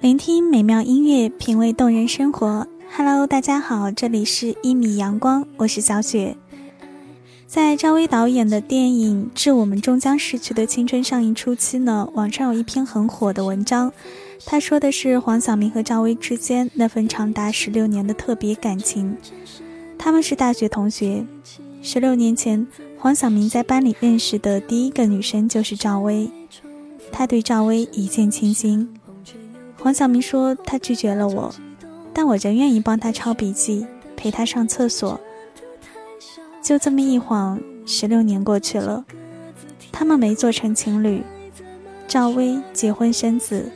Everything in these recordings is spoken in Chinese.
聆听美妙音乐，品味动人生活。Hello，大家好，这里是一米阳光，我是小雪。在赵薇导演的电影《致我们终将逝去的青春》上映初期呢，网上有一篇很火的文章，他说的是黄晓明和赵薇之间那份长达十六年的特别感情。他们是大学同学，十六年前，黄晓明在班里认识的第一个女生就是赵薇，他对赵薇一见倾心。黄晓明说：“他拒绝了我，但我仍愿意帮他抄笔记，陪他上厕所。”就这么一晃，十六年过去了，他们没做成情侣。赵薇结婚生子，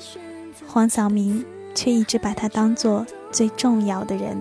黄晓明却一直把她当做最重要的人。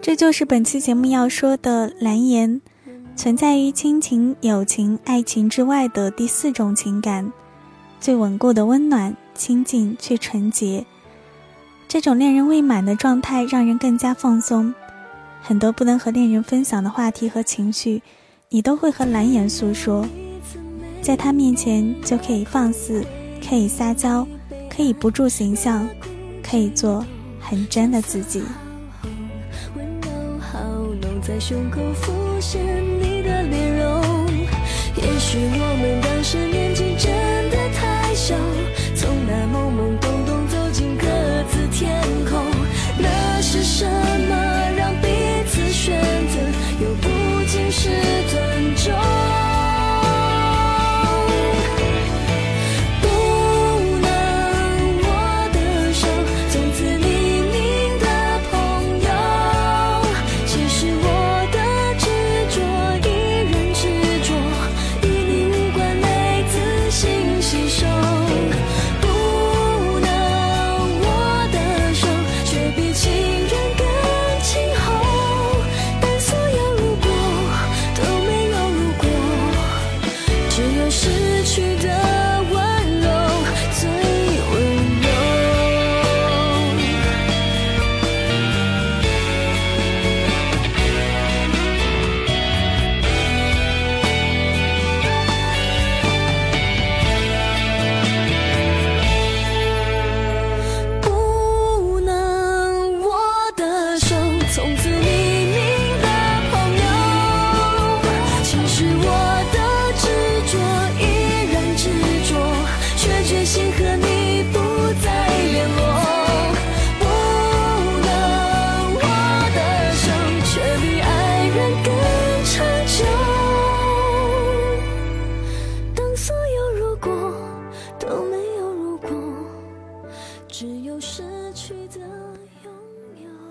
这就是本期节目要说的蓝颜，存在于亲情、友情、爱情之外的第四种情感，最稳固的温暖、亲近却纯洁。这种恋人未满的状态让人更加放松，很多不能和恋人分享的话题和情绪，你都会和蓝颜诉说，在他面前就可以放肆，可以撒娇，可以不住形象，可以做很真的自己。浓在胸口浮现你的脸容，也许我们当时年纪真的太小，从那懵懵懂懂走进各自天空，那是什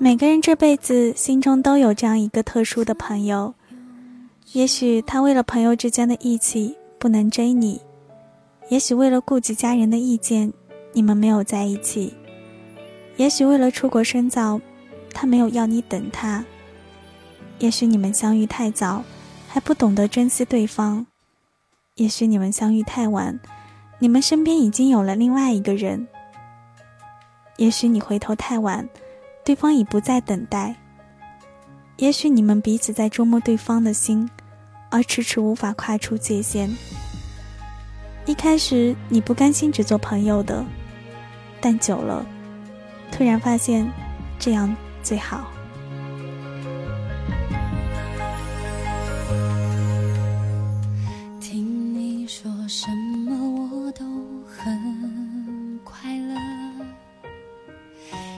每个人这辈子心中都有这样一个特殊的朋友，也许他为了朋友之间的义气不能追你，也许为了顾及家人的意见，你们没有在一起，也许为了出国深造，他没有要你等他，也许你们相遇太早，还不懂得珍惜对方，也许你们相遇太晚，你们身边已经有了另外一个人，也许你回头太晚。对方已不再等待。也许你们彼此在捉摸对方的心，而迟迟无法跨出界限。一开始你不甘心只做朋友的，但久了，突然发现这样最好。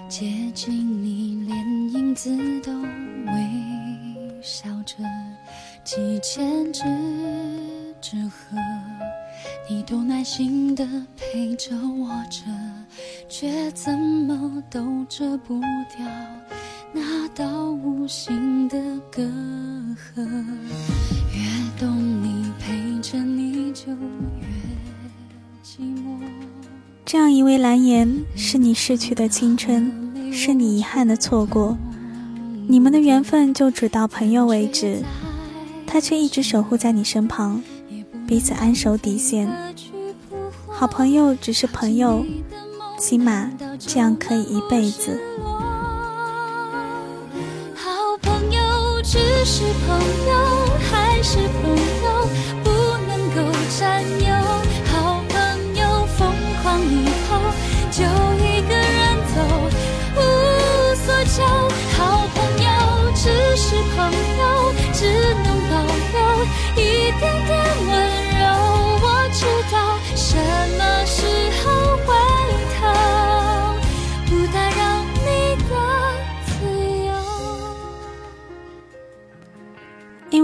接近。你，连影子都微笑着，几千只纸鹤，你都耐心的陪着我着，却怎么都遮不掉那道无形的隔阂。越懂你，陪着你就越寂寞。这样一位蓝颜，是你逝去的青春，是你遗憾的错过。你们的缘分就只到朋友为止，他却一直守护在你身旁，彼此安守底线。好朋友只是朋友，起码这样可以一辈子。好朋友只是朋友，还是朋友不能够占有。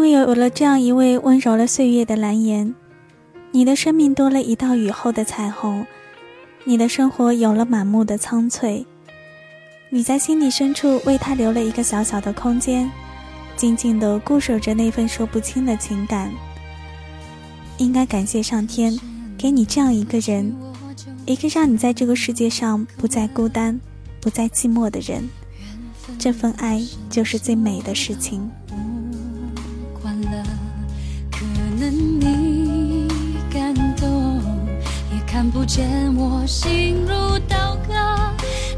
为有了这样一位温柔了岁月的蓝颜，你的生命多了一道雨后的彩虹，你的生活有了满目的苍翠。你在心底深处为他留了一个小小的空间，静静的固守着那份说不清的情感。应该感谢上天，给你这样一个人，一个让你在这个世界上不再孤单、不再寂寞的人。这份爱就是最美的事情。不见我心如刀割。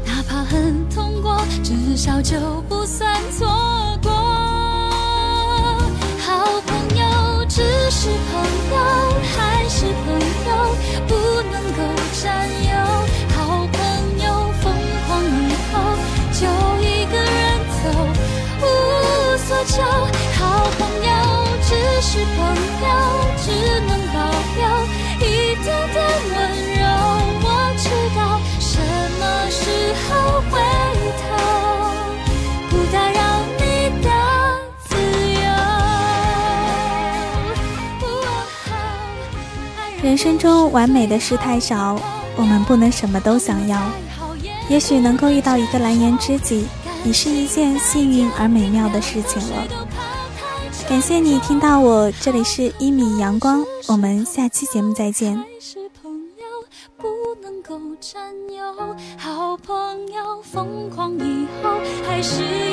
哪怕很痛过，至少就不算错过。好朋友只是朋友，还是朋友不能够占有。好朋友疯狂以后就一个人走，无所求。好朋友只是朋友，只能保留一点点人生中完美的事太少，我们不能什么都想要。也许能够遇到一个蓝颜知己，已是一件幸运而美妙的事情了。感谢你听到我，这里是一米阳光，我们下期节目再见。好朋友疯狂以后还是。